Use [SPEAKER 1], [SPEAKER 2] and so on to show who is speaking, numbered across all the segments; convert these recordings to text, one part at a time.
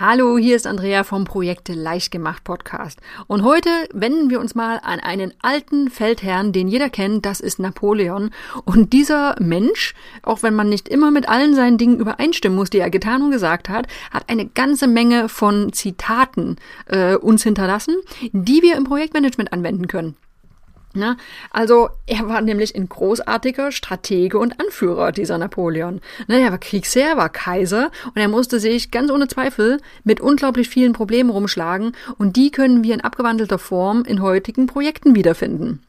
[SPEAKER 1] Hallo, hier ist Andrea vom Projekte leicht gemacht Podcast. Und heute wenden wir uns mal an einen alten Feldherrn, den jeder kennt, das ist Napoleon. Und dieser Mensch, auch wenn man nicht immer mit allen seinen Dingen übereinstimmen muss, die er getan und gesagt hat, hat eine ganze Menge von Zitaten äh, uns hinterlassen, die wir im Projektmanagement anwenden können. Ne? Also er war nämlich ein großartiger Stratege und Anführer, dieser Napoleon. Ne, er war Kriegsherr, war Kaiser und er musste sich ganz ohne Zweifel mit unglaublich vielen Problemen rumschlagen und die können wir in abgewandelter Form in heutigen Projekten wiederfinden.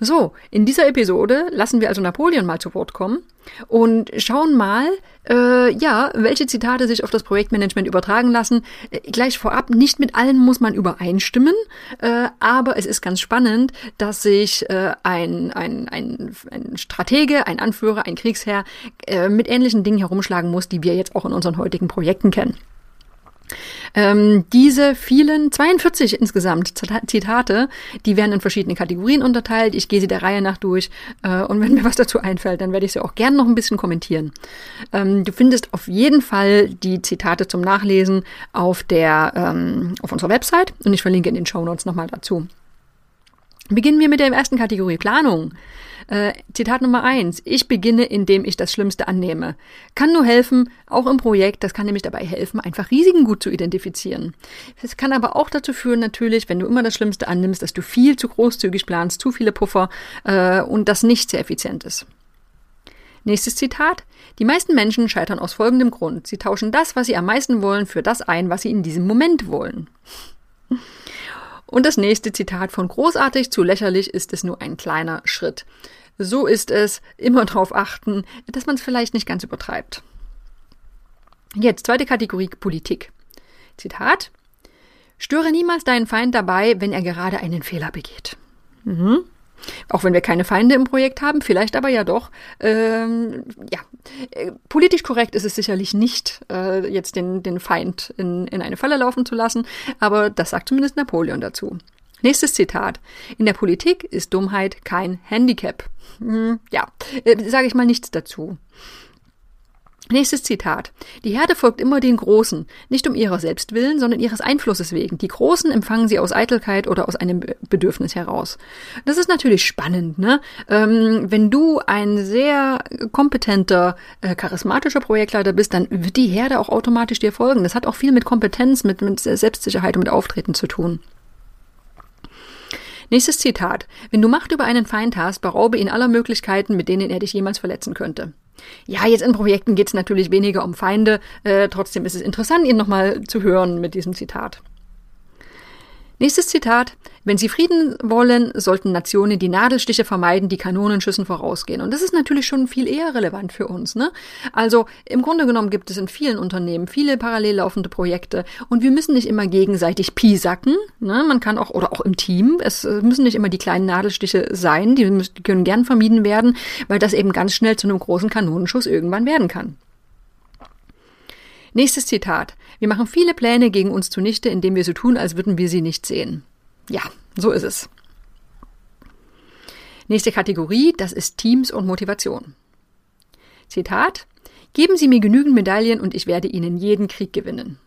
[SPEAKER 1] So, in dieser Episode lassen wir also Napoleon mal zu Wort kommen und schauen mal, äh, ja, welche Zitate sich auf das Projektmanagement übertragen lassen. Äh, gleich vorab, nicht mit allen muss man übereinstimmen, äh, aber es ist ganz spannend, dass sich äh, ein, ein, ein, ein Stratege, ein Anführer, ein Kriegsherr äh, mit ähnlichen Dingen herumschlagen muss, die wir jetzt auch in unseren heutigen Projekten kennen. Ähm, diese vielen, 42 insgesamt Zitate, die werden in verschiedene Kategorien unterteilt. Ich gehe sie der Reihe nach durch äh, und wenn mir was dazu einfällt, dann werde ich sie auch gerne noch ein bisschen kommentieren. Ähm, du findest auf jeden Fall die Zitate zum Nachlesen auf der ähm, auf unserer Website und ich verlinke in den Show Notes nochmal dazu. Beginnen wir mit der ersten Kategorie Planung. Äh, Zitat Nummer eins. Ich beginne, indem ich das Schlimmste annehme. Kann nur helfen, auch im Projekt, das kann nämlich dabei helfen, einfach Risiken gut zu identifizieren. Es kann aber auch dazu führen, natürlich, wenn du immer das Schlimmste annimmst, dass du viel zu großzügig planst, zu viele Puffer äh, und das nicht sehr effizient ist. Nächstes Zitat. Die meisten Menschen scheitern aus folgendem Grund. Sie tauschen das, was sie am meisten wollen, für das ein, was sie in diesem Moment wollen. Und das nächste Zitat von großartig zu lächerlich ist es nur ein kleiner Schritt. So ist es, immer darauf achten, dass man es vielleicht nicht ganz übertreibt. Jetzt zweite Kategorie Politik. Zitat. Störe niemals deinen Feind dabei, wenn er gerade einen Fehler begeht. Mhm. Auch wenn wir keine Feinde im Projekt haben, vielleicht aber ja doch. Ähm, ja, äh, politisch korrekt ist es sicherlich nicht, äh, jetzt den, den Feind in, in eine Falle laufen zu lassen, aber das sagt zumindest Napoleon dazu. Nächstes Zitat. In der Politik ist Dummheit kein Handicap. Hm, ja, äh, sage ich mal nichts dazu. Nächstes Zitat. Die Herde folgt immer den Großen, nicht um ihrer selbst willen, sondern ihres Einflusses wegen. Die Großen empfangen sie aus Eitelkeit oder aus einem Bedürfnis heraus. Das ist natürlich spannend, ne? Ähm, wenn du ein sehr kompetenter, äh, charismatischer Projektleiter bist, dann wird die Herde auch automatisch dir folgen. Das hat auch viel mit Kompetenz, mit, mit Selbstsicherheit und mit Auftreten zu tun. Nächstes Zitat. Wenn du Macht über einen Feind hast, beraube ihn aller Möglichkeiten, mit denen er dich jemals verletzen könnte. Ja, jetzt in Projekten geht es natürlich weniger um Feinde, äh, trotzdem ist es interessant, ihn nochmal zu hören mit diesem Zitat. Nächstes Zitat. Wenn sie Frieden wollen, sollten Nationen die Nadelstiche vermeiden, die Kanonenschüssen vorausgehen. Und das ist natürlich schon viel eher relevant für uns. Ne? Also im Grunde genommen gibt es in vielen Unternehmen viele parallel laufende Projekte und wir müssen nicht immer gegenseitig piesacken. Ne? Man kann auch, oder auch im Team, es müssen nicht immer die kleinen Nadelstiche sein, die, müssen, die können gern vermieden werden, weil das eben ganz schnell zu einem großen Kanonenschuss irgendwann werden kann. Nächstes Zitat. Wir machen viele Pläne gegen uns zunichte, indem wir so tun, als würden wir sie nicht sehen. Ja, so ist es. Nächste Kategorie, das ist Teams und Motivation. Zitat. Geben Sie mir genügend Medaillen und ich werde Ihnen jeden Krieg gewinnen.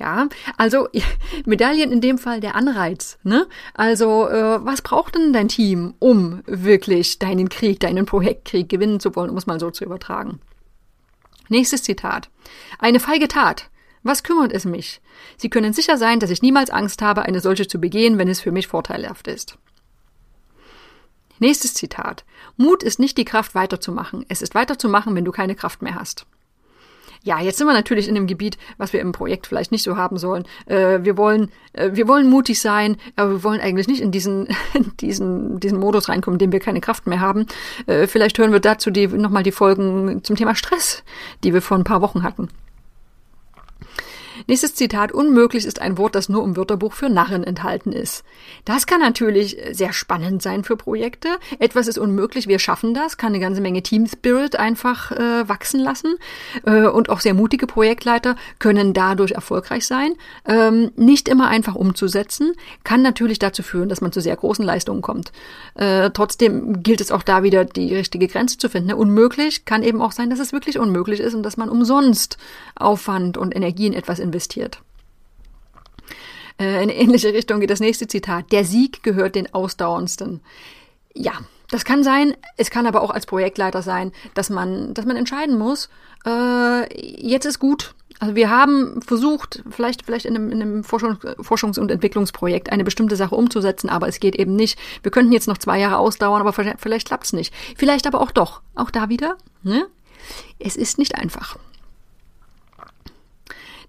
[SPEAKER 1] Ja, also Medaillen in dem Fall der Anreiz. Ne? Also äh, was braucht denn dein Team, um wirklich deinen Krieg, deinen Projektkrieg gewinnen zu wollen, um es mal so zu übertragen? Nächstes Zitat. Eine feige Tat. Was kümmert es mich? Sie können sicher sein, dass ich niemals Angst habe, eine solche zu begehen, wenn es für mich vorteilhaft ist. Nächstes Zitat. Mut ist nicht die Kraft weiterzumachen. Es ist weiterzumachen, wenn du keine Kraft mehr hast. Ja, jetzt sind wir natürlich in einem Gebiet, was wir im Projekt vielleicht nicht so haben sollen. Äh, wir wollen, äh, wir wollen mutig sein, aber wir wollen eigentlich nicht in diesen, in diesen, diesen Modus reinkommen, in dem wir keine Kraft mehr haben. Äh, vielleicht hören wir dazu die, nochmal die Folgen zum Thema Stress, die wir vor ein paar Wochen hatten. Nächstes Zitat. Unmöglich ist ein Wort, das nur im Wörterbuch für Narren enthalten ist. Das kann natürlich sehr spannend sein für Projekte. Etwas ist unmöglich, wir schaffen das, kann eine ganze Menge Team Spirit einfach äh, wachsen lassen. Äh, und auch sehr mutige Projektleiter können dadurch erfolgreich sein. Ähm, nicht immer einfach umzusetzen, kann natürlich dazu führen, dass man zu sehr großen Leistungen kommt. Äh, trotzdem gilt es auch da wieder, die richtige Grenze zu finden. Unmöglich kann eben auch sein, dass es wirklich unmöglich ist und dass man umsonst Aufwand und Energie in etwas investiert. Äh, in ähnliche Richtung geht das nächste Zitat. Der Sieg gehört den Ausdauerndsten. Ja, das kann sein. Es kann aber auch als Projektleiter sein, dass man, dass man entscheiden muss, äh, jetzt ist gut. Also wir haben versucht, vielleicht, vielleicht in einem, in einem Forschungs-, Forschungs und Entwicklungsprojekt eine bestimmte Sache umzusetzen, aber es geht eben nicht. Wir könnten jetzt noch zwei Jahre ausdauern, aber vielleicht, vielleicht klappt's nicht. Vielleicht aber auch doch. Auch da wieder, ne? Es ist nicht einfach.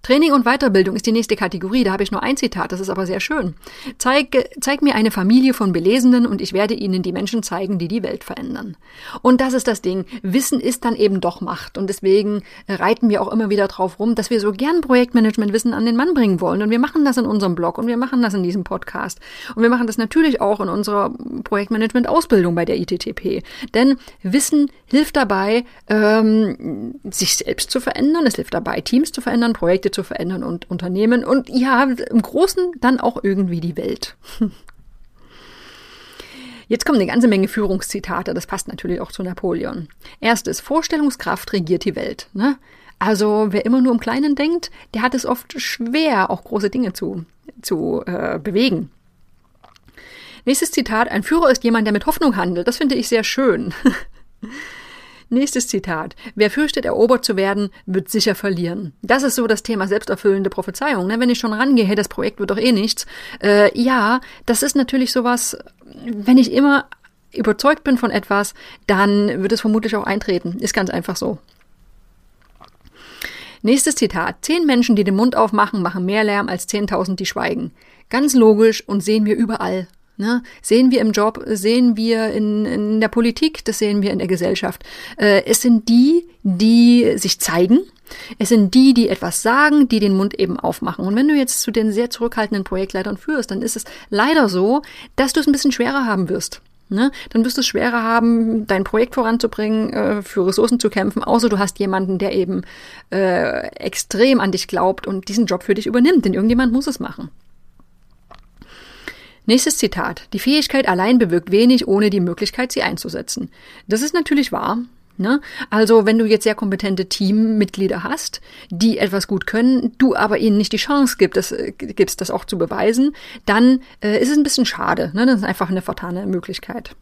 [SPEAKER 1] Training und Weiterbildung ist die nächste Kategorie. Da habe ich nur ein Zitat, das ist aber sehr schön. Zeig, zeig mir eine Familie von Belesenen und ich werde ihnen die Menschen zeigen, die die Welt verändern. Und das ist das Ding. Wissen ist dann eben doch Macht. Und deswegen reiten wir auch immer wieder drauf rum, dass wir so gern Projektmanagementwissen an den Mann bringen wollen. Und wir machen das in unserem Blog und wir machen das in diesem Podcast. Und wir machen das natürlich auch in unserer Projektmanagement-Ausbildung bei der ITTP. Denn Wissen hilft dabei, ähm, sich selbst zu verändern. Es hilft dabei, Teams zu verändern, Projekte zu verändern und Unternehmen und ja, im Großen dann auch irgendwie die Welt. Jetzt kommen eine ganze Menge Führungszitate, das passt natürlich auch zu Napoleon. Erstes, Vorstellungskraft regiert die Welt. Ne? Also wer immer nur im Kleinen denkt, der hat es oft schwer, auch große Dinge zu, zu äh, bewegen. Nächstes Zitat, ein Führer ist jemand, der mit Hoffnung handelt. Das finde ich sehr schön. Nächstes Zitat. Wer fürchtet, erobert zu werden, wird sicher verlieren. Das ist so das Thema selbsterfüllende Prophezeiung. Ne? Wenn ich schon rangehe, das Projekt wird doch eh nichts. Äh, ja, das ist natürlich sowas, wenn ich immer überzeugt bin von etwas, dann wird es vermutlich auch eintreten. Ist ganz einfach so. Nächstes Zitat. Zehn Menschen, die den Mund aufmachen, machen mehr Lärm als zehntausend, die schweigen. Ganz logisch und sehen wir überall. Ne? Sehen wir im Job, sehen wir in, in der Politik, das sehen wir in der Gesellschaft. Äh, es sind die, die sich zeigen. Es sind die, die etwas sagen, die den Mund eben aufmachen. Und wenn du jetzt zu den sehr zurückhaltenden Projektleitern führst, dann ist es leider so, dass du es ein bisschen schwerer haben wirst. Ne? Dann wirst du es schwerer haben, dein Projekt voranzubringen, äh, für Ressourcen zu kämpfen, außer du hast jemanden, der eben äh, extrem an dich glaubt und diesen Job für dich übernimmt, denn irgendjemand muss es machen. Nächstes Zitat. Die Fähigkeit allein bewirkt wenig, ohne die Möglichkeit, sie einzusetzen. Das ist natürlich wahr. Ne? Also wenn du jetzt sehr kompetente Teammitglieder hast, die etwas gut können, du aber ihnen nicht die Chance gibst, das, äh, gibst, das auch zu beweisen, dann äh, ist es ein bisschen schade. Ne? Das ist einfach eine vertane Möglichkeit.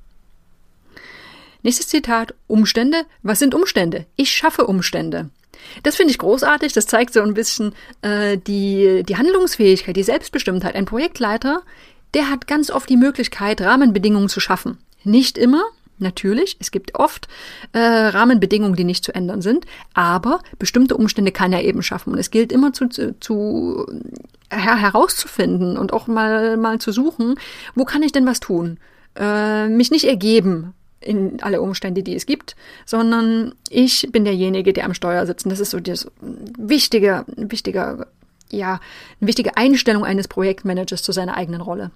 [SPEAKER 1] Nächstes Zitat. Umstände. Was sind Umstände? Ich schaffe Umstände. Das finde ich großartig. Das zeigt so ein bisschen äh, die, die Handlungsfähigkeit, die Selbstbestimmtheit. Ein Projektleiter der hat ganz oft die Möglichkeit, Rahmenbedingungen zu schaffen. Nicht immer, natürlich, es gibt oft äh, Rahmenbedingungen, die nicht zu ändern sind, aber bestimmte Umstände kann er eben schaffen. Und es gilt immer zu, zu, zu her, herauszufinden und auch mal, mal zu suchen, wo kann ich denn was tun? Äh, mich nicht ergeben in alle Umstände, die es gibt, sondern ich bin derjenige, der am Steuer sitzt. Und das ist so das wichtige, wichtiger ja, eine wichtige Einstellung eines Projektmanagers zu seiner eigenen Rolle.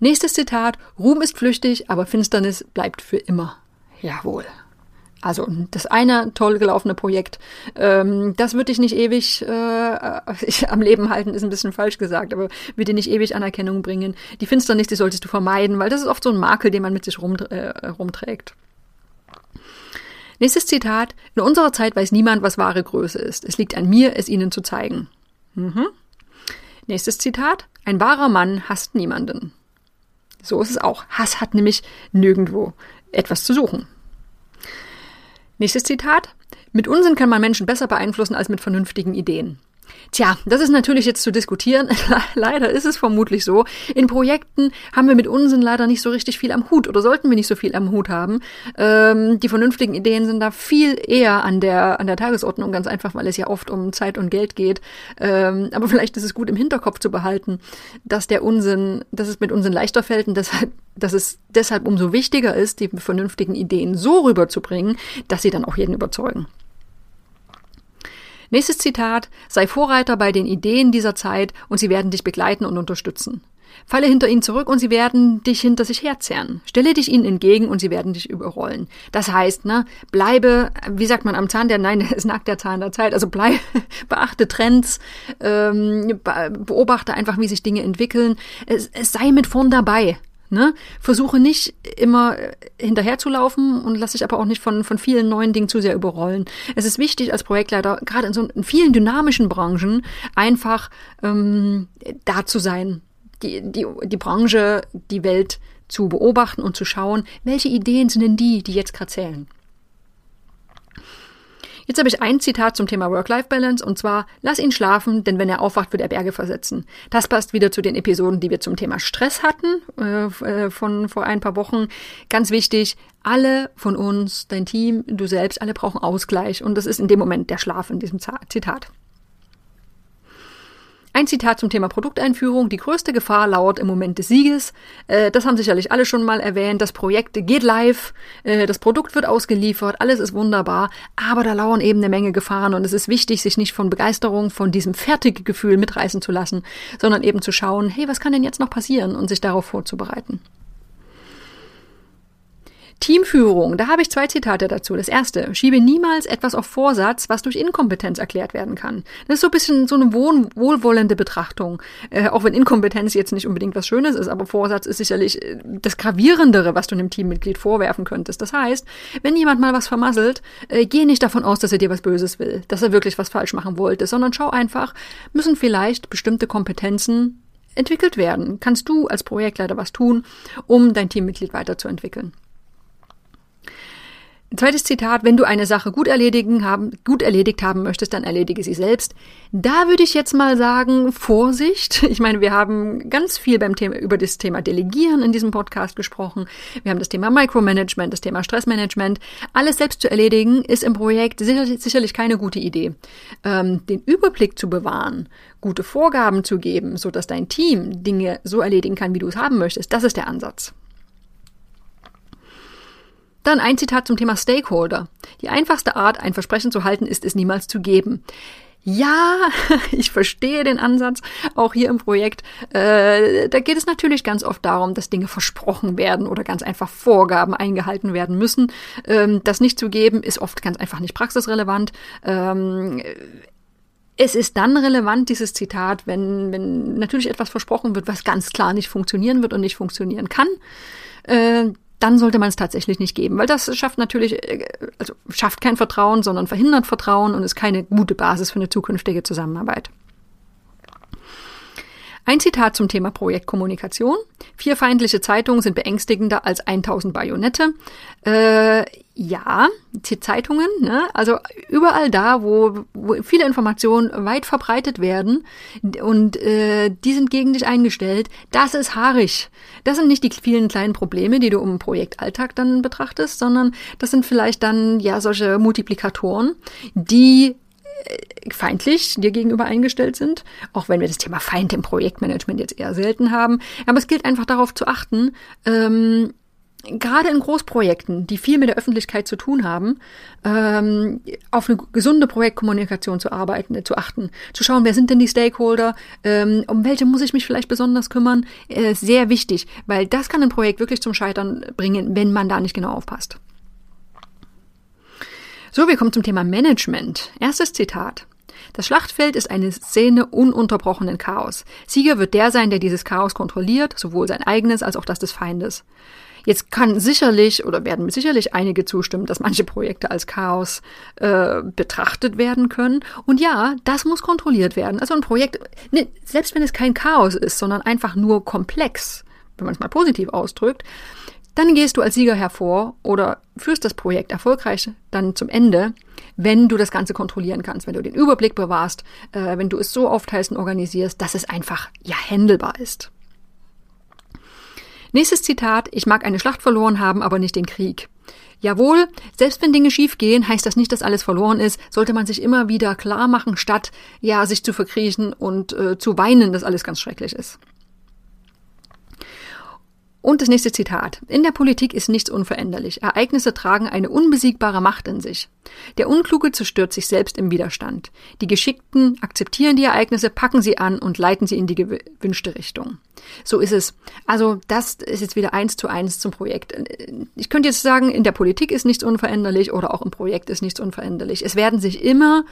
[SPEAKER 1] Nächstes Zitat. Ruhm ist flüchtig, aber Finsternis bleibt für immer. Jawohl. Also das eine toll gelaufene Projekt, ähm, das wird dich nicht ewig äh, am Leben halten, ist ein bisschen falsch gesagt, aber wird dir nicht ewig Anerkennung bringen. Die Finsternis, die solltest du vermeiden, weil das ist oft so ein Makel, den man mit sich rum, äh, rumträgt. Nächstes Zitat. In unserer Zeit weiß niemand, was wahre Größe ist. Es liegt an mir, es ihnen zu zeigen. Mhm. Nächstes Zitat. Ein wahrer Mann hasst niemanden. So ist es auch. Hass hat nämlich nirgendwo etwas zu suchen. Nächstes Zitat. Mit Unsinn kann man Menschen besser beeinflussen als mit vernünftigen Ideen. Tja, das ist natürlich jetzt zu diskutieren. leider ist es vermutlich so. In Projekten haben wir mit Unsinn leider nicht so richtig viel am Hut oder sollten wir nicht so viel am Hut haben. Ähm, die vernünftigen Ideen sind da viel eher an der, an der Tagesordnung, ganz einfach, weil es ja oft um Zeit und Geld geht. Ähm, aber vielleicht ist es gut im Hinterkopf zu behalten, dass der Unsinn, dass es mit Unsinn leichter fällt und deshalb, dass es deshalb umso wichtiger ist, die vernünftigen Ideen so rüberzubringen, dass sie dann auch jeden überzeugen. Nächstes Zitat, sei Vorreiter bei den Ideen dieser Zeit und sie werden dich begleiten und unterstützen. Falle hinter ihnen zurück und sie werden dich hinter sich herzerren. Stelle dich ihnen entgegen und sie werden dich überrollen. Das heißt, ne, bleibe, wie sagt man am Zahn der, nein, es nackt der Zahn der Zeit, also bleib, beachte Trends, ähm, beobachte einfach, wie sich Dinge entwickeln. Es, es sei mit vorn dabei. Ne? Versuche nicht immer hinterherzulaufen und lass dich aber auch nicht von, von vielen neuen Dingen zu sehr überrollen. Es ist wichtig als Projektleiter, gerade in so in vielen dynamischen Branchen, einfach ähm, da zu sein die, die, die Branche, die Welt zu beobachten und zu schauen, welche Ideen sind denn die, die jetzt gerade zählen. Jetzt habe ich ein Zitat zum Thema Work-Life-Balance und zwar, lass ihn schlafen, denn wenn er aufwacht, wird er Berge versetzen. Das passt wieder zu den Episoden, die wir zum Thema Stress hatten, äh, von vor ein paar Wochen. Ganz wichtig, alle von uns, dein Team, du selbst, alle brauchen Ausgleich und das ist in dem Moment der Schlaf in diesem Zitat. Ein Zitat zum Thema Produkteinführung. Die größte Gefahr lauert im Moment des Sieges. Äh, das haben sicherlich alle schon mal erwähnt. Das Projekt geht live, äh, das Produkt wird ausgeliefert, alles ist wunderbar, aber da lauern eben eine Menge Gefahren und es ist wichtig, sich nicht von Begeisterung, von diesem fertigen Gefühl mitreißen zu lassen, sondern eben zu schauen, hey, was kann denn jetzt noch passieren und sich darauf vorzubereiten. Teamführung, da habe ich zwei Zitate dazu. Das erste, schiebe niemals etwas auf Vorsatz, was durch Inkompetenz erklärt werden kann. Das ist so ein bisschen so eine wohl wohlwollende Betrachtung. Äh, auch wenn Inkompetenz jetzt nicht unbedingt was Schönes ist, aber Vorsatz ist sicherlich äh, das Gravierendere, was du einem Teammitglied vorwerfen könntest. Das heißt, wenn jemand mal was vermasselt, äh, geh nicht davon aus, dass er dir was Böses will, dass er wirklich was falsch machen wollte, sondern schau einfach, müssen vielleicht bestimmte Kompetenzen entwickelt werden. Kannst du als Projektleiter was tun, um dein Teammitglied weiterzuentwickeln? Zweites Zitat, wenn du eine Sache gut erledigen haben, gut erledigt haben möchtest, dann erledige sie selbst. Da würde ich jetzt mal sagen, Vorsicht. Ich meine, wir haben ganz viel beim Thema, über das Thema Delegieren in diesem Podcast gesprochen. Wir haben das Thema Micromanagement, das Thema Stressmanagement. Alles selbst zu erledigen ist im Projekt sicherlich, sicherlich keine gute Idee. Ähm, den Überblick zu bewahren, gute Vorgaben zu geben, so dass dein Team Dinge so erledigen kann, wie du es haben möchtest, das ist der Ansatz. Dann ein Zitat zum Thema Stakeholder. Die einfachste Art, ein Versprechen zu halten, ist es niemals zu geben. Ja, ich verstehe den Ansatz, auch hier im Projekt. Äh, da geht es natürlich ganz oft darum, dass Dinge versprochen werden oder ganz einfach Vorgaben eingehalten werden müssen. Ähm, das nicht zu geben, ist oft ganz einfach nicht praxisrelevant. Ähm, es ist dann relevant, dieses Zitat, wenn, wenn natürlich etwas versprochen wird, was ganz klar nicht funktionieren wird und nicht funktionieren kann. Äh, dann sollte man es tatsächlich nicht geben, weil das schafft natürlich, äh, also schafft kein Vertrauen, sondern verhindert Vertrauen und ist keine gute Basis für eine zukünftige Zusammenarbeit. Ein Zitat zum Thema Projektkommunikation. Vier feindliche Zeitungen sind beängstigender als 1000 Bajonette. Äh, ja, die Zeitungen, ne? also überall da, wo, wo viele Informationen weit verbreitet werden und äh, die sind gegen dich eingestellt, das ist haarig. Das sind nicht die vielen kleinen Probleme, die du im Projektalltag dann betrachtest, sondern das sind vielleicht dann ja solche Multiplikatoren, die feindlich dir gegenüber eingestellt sind, auch wenn wir das Thema Feind im Projektmanagement jetzt eher selten haben. Aber es gilt einfach darauf zu achten, ähm, gerade in Großprojekten, die viel mit der Öffentlichkeit zu tun haben, ähm, auf eine gesunde Projektkommunikation zu arbeiten, äh, zu achten, zu schauen, wer sind denn die Stakeholder, ähm, um welche muss ich mich vielleicht besonders kümmern, äh, sehr wichtig, weil das kann ein Projekt wirklich zum Scheitern bringen, wenn man da nicht genau aufpasst. So, wir kommen zum Thema Management. Erstes Zitat. Das Schlachtfeld ist eine Szene ununterbrochenen Chaos. Sieger wird der sein, der dieses Chaos kontrolliert, sowohl sein eigenes als auch das des Feindes. Jetzt kann sicherlich oder werden sicherlich einige zustimmen, dass manche Projekte als Chaos äh, betrachtet werden können. Und ja, das muss kontrolliert werden. Also ein Projekt, ne, selbst wenn es kein Chaos ist, sondern einfach nur komplex, wenn man es mal positiv ausdrückt, dann gehst du als Sieger hervor oder führst das Projekt erfolgreich dann zum Ende, wenn du das Ganze kontrollieren kannst, wenn du den Überblick bewahrst, äh, wenn du es so aufteilst und organisierst, dass es einfach ja händelbar ist. Nächstes Zitat, ich mag eine Schlacht verloren haben, aber nicht den Krieg. Jawohl, selbst wenn Dinge schiefgehen, heißt das nicht, dass alles verloren ist, sollte man sich immer wieder klar machen, statt ja sich zu verkriechen und äh, zu weinen, dass alles ganz schrecklich ist. Und das nächste Zitat. In der Politik ist nichts unveränderlich. Ereignisse tragen eine unbesiegbare Macht in sich. Der Unkluge zerstört sich selbst im Widerstand. Die Geschickten akzeptieren die Ereignisse, packen sie an und leiten sie in die gewünschte Richtung. So ist es. Also das ist jetzt wieder eins zu eins zum Projekt. Ich könnte jetzt sagen, in der Politik ist nichts unveränderlich oder auch im Projekt ist nichts unveränderlich. Es werden sich immer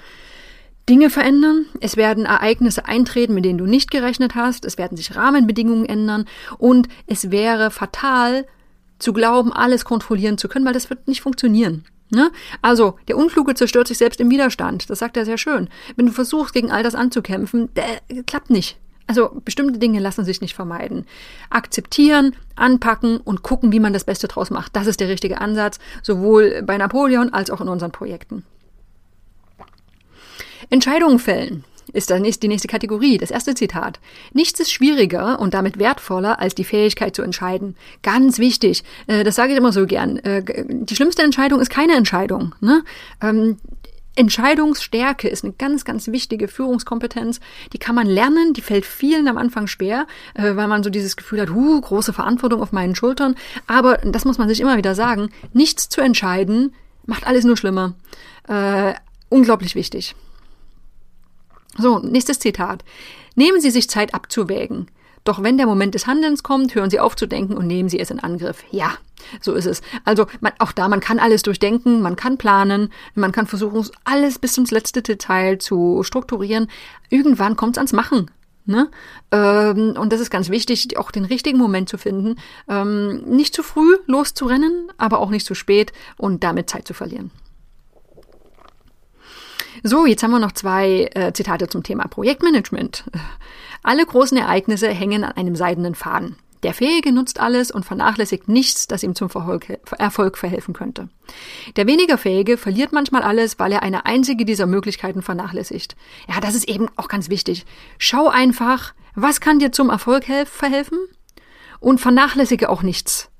[SPEAKER 1] Dinge verändern, es werden Ereignisse eintreten, mit denen du nicht gerechnet hast, es werden sich Rahmenbedingungen ändern und es wäre fatal zu glauben, alles kontrollieren zu können, weil das wird nicht funktionieren. Ne? Also, der Unkluge zerstört sich selbst im Widerstand. Das sagt er sehr schön. Wenn du versuchst, gegen all das anzukämpfen, der, klappt nicht. Also, bestimmte Dinge lassen sich nicht vermeiden. Akzeptieren, anpacken und gucken, wie man das Beste draus macht. Das ist der richtige Ansatz, sowohl bei Napoleon als auch in unseren Projekten. Entscheidungen fällen ist die nächste Kategorie, das erste Zitat. Nichts ist schwieriger und damit wertvoller als die Fähigkeit zu entscheiden. Ganz wichtig, äh, das sage ich immer so gern. Äh, die schlimmste Entscheidung ist keine Entscheidung. Ne? Ähm, Entscheidungsstärke ist eine ganz, ganz wichtige Führungskompetenz. Die kann man lernen, die fällt vielen am Anfang schwer, äh, weil man so dieses Gefühl hat, huh, große Verantwortung auf meinen Schultern. Aber das muss man sich immer wieder sagen, nichts zu entscheiden macht alles nur schlimmer. Äh, unglaublich wichtig. So, nächstes Zitat. Nehmen Sie sich Zeit abzuwägen. Doch wenn der Moment des Handelns kommt, hören Sie auf zu denken und nehmen Sie es in Angriff. Ja, so ist es. Also man, auch da, man kann alles durchdenken, man kann planen, man kann versuchen, alles bis ins letzte Detail zu strukturieren. Irgendwann kommt es ans Machen. Ne? Ähm, und das ist ganz wichtig, auch den richtigen Moment zu finden. Ähm, nicht zu früh loszurennen, aber auch nicht zu spät und damit Zeit zu verlieren. So, jetzt haben wir noch zwei äh, Zitate zum Thema Projektmanagement. Alle großen Ereignisse hängen an einem seidenen Faden. Der Fähige nutzt alles und vernachlässigt nichts, das ihm zum Erfolg verhelfen könnte. Der weniger Fähige verliert manchmal alles, weil er eine einzige dieser Möglichkeiten vernachlässigt. Ja, das ist eben auch ganz wichtig. Schau einfach, was kann dir zum Erfolg verhelfen? Und vernachlässige auch nichts.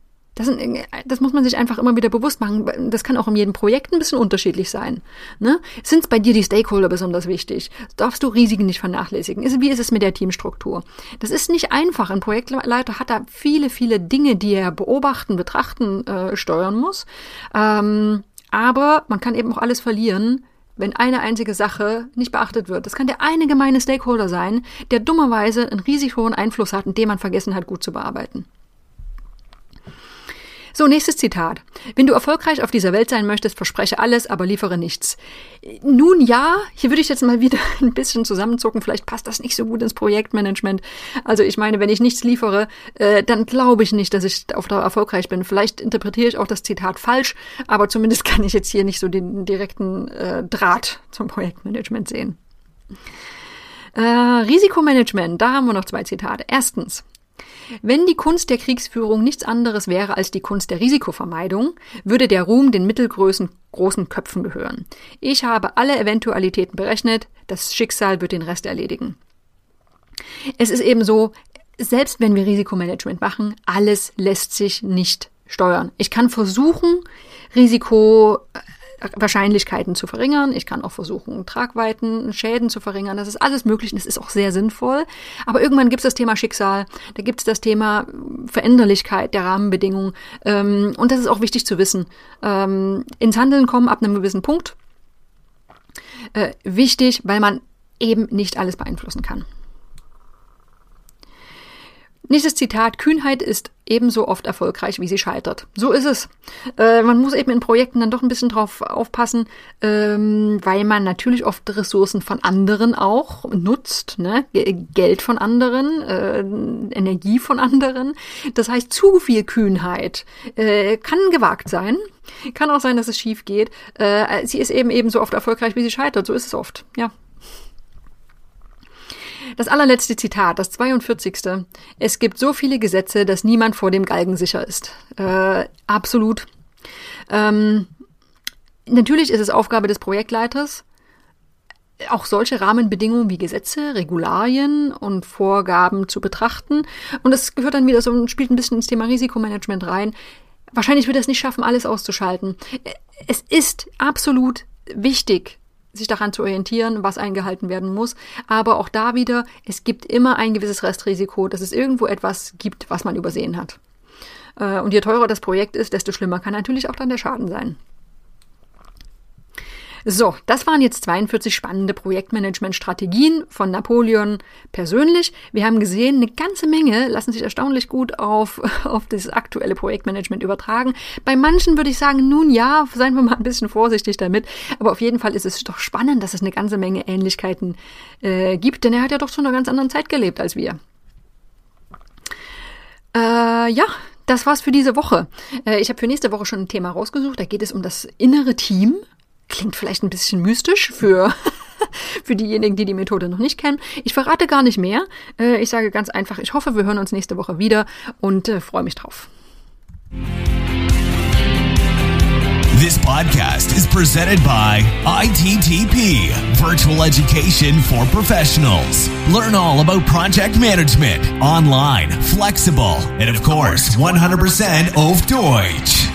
[SPEAKER 1] Das, sind, das muss man sich einfach immer wieder bewusst machen. Das kann auch in jedem Projekt ein bisschen unterschiedlich sein. Ne? Sind bei dir die Stakeholder besonders wichtig? Darfst du Risiken nicht vernachlässigen? Wie ist es mit der Teamstruktur? Das ist nicht einfach. Ein Projektleiter hat da viele, viele Dinge, die er beobachten, betrachten, äh, steuern muss. Ähm, aber man kann eben auch alles verlieren, wenn eine einzige Sache nicht beachtet wird. Das kann der eine gemeine Stakeholder sein, der dummerweise einen riesig hohen Einfluss hat und den man vergessen hat, gut zu bearbeiten. So, nächstes Zitat. Wenn du erfolgreich auf dieser Welt sein möchtest, verspreche alles, aber liefere nichts. Nun ja, hier würde ich jetzt mal wieder ein bisschen zusammenzucken. Vielleicht passt das nicht so gut ins Projektmanagement. Also ich meine, wenn ich nichts liefere, äh, dann glaube ich nicht, dass ich auf Dauer erfolgreich bin. Vielleicht interpretiere ich auch das Zitat falsch, aber zumindest kann ich jetzt hier nicht so den direkten äh, Draht zum Projektmanagement sehen. Äh, Risikomanagement, da haben wir noch zwei Zitate. Erstens, wenn die Kunst der Kriegsführung nichts anderes wäre als die Kunst der Risikovermeidung, würde der Ruhm den mittelgroßen großen Köpfen gehören. Ich habe alle Eventualitäten berechnet, das Schicksal wird den Rest erledigen. Es ist eben so, selbst wenn wir Risikomanagement machen, alles lässt sich nicht steuern. Ich kann versuchen, Risiko Wahrscheinlichkeiten zu verringern. Ich kann auch versuchen, Tragweiten, Schäden zu verringern. Das ist alles möglich und das ist auch sehr sinnvoll. Aber irgendwann gibt es das Thema Schicksal, da gibt es das Thema Veränderlichkeit der Rahmenbedingungen. Ähm, und das ist auch wichtig zu wissen. Ähm, ins Handeln kommen ab einem gewissen Punkt. Äh, wichtig, weil man eben nicht alles beeinflussen kann. Nächstes Zitat, Kühnheit ist ebenso oft erfolgreich, wie sie scheitert. So ist es. Äh, man muss eben in Projekten dann doch ein bisschen drauf aufpassen, ähm, weil man natürlich oft Ressourcen von anderen auch nutzt, ne? Geld von anderen, äh, Energie von anderen. Das heißt, zu viel Kühnheit äh, kann gewagt sein. Kann auch sein, dass es schief geht. Äh, sie ist eben ebenso oft erfolgreich, wie sie scheitert. So ist es oft. Ja. Das allerletzte Zitat, das 42. Es gibt so viele Gesetze, dass niemand vor dem Galgen sicher ist. Äh, absolut. Ähm, natürlich ist es Aufgabe des Projektleiters, auch solche Rahmenbedingungen wie Gesetze, Regularien und Vorgaben zu betrachten. Und das gehört dann wieder so spielt ein bisschen ins Thema Risikomanagement rein. Wahrscheinlich wird es nicht schaffen, alles auszuschalten. Es ist absolut wichtig, sich daran zu orientieren, was eingehalten werden muss. Aber auch da wieder, es gibt immer ein gewisses Restrisiko, dass es irgendwo etwas gibt, was man übersehen hat. Äh, und je teurer das Projekt ist, desto schlimmer kann natürlich auch dann der Schaden sein. So, das waren jetzt 42 spannende Projektmanagement-Strategien von Napoleon persönlich. Wir haben gesehen, eine ganze Menge lassen sich erstaunlich gut auf, auf das aktuelle Projektmanagement übertragen. Bei manchen würde ich sagen, nun ja, seien wir mal ein bisschen vorsichtig damit. Aber auf jeden Fall ist es doch spannend, dass es eine ganze Menge Ähnlichkeiten äh, gibt, denn er hat ja doch zu einer ganz anderen Zeit gelebt als wir. Äh, ja, das war's für diese Woche. Äh, ich habe für nächste Woche schon ein Thema rausgesucht. Da geht es um das innere Team. Klingt vielleicht ein bisschen mystisch für, für diejenigen, die die Methode noch nicht kennen. Ich verrate gar nicht mehr. Äh, ich sage ganz einfach, ich hoffe, wir hören uns nächste Woche wieder und äh, freue mich drauf.
[SPEAKER 2] This podcast is presented by ITTP, Virtual Education for Professionals. Learn all about project management, online, flexible, and of course, 100% auf Deutsch.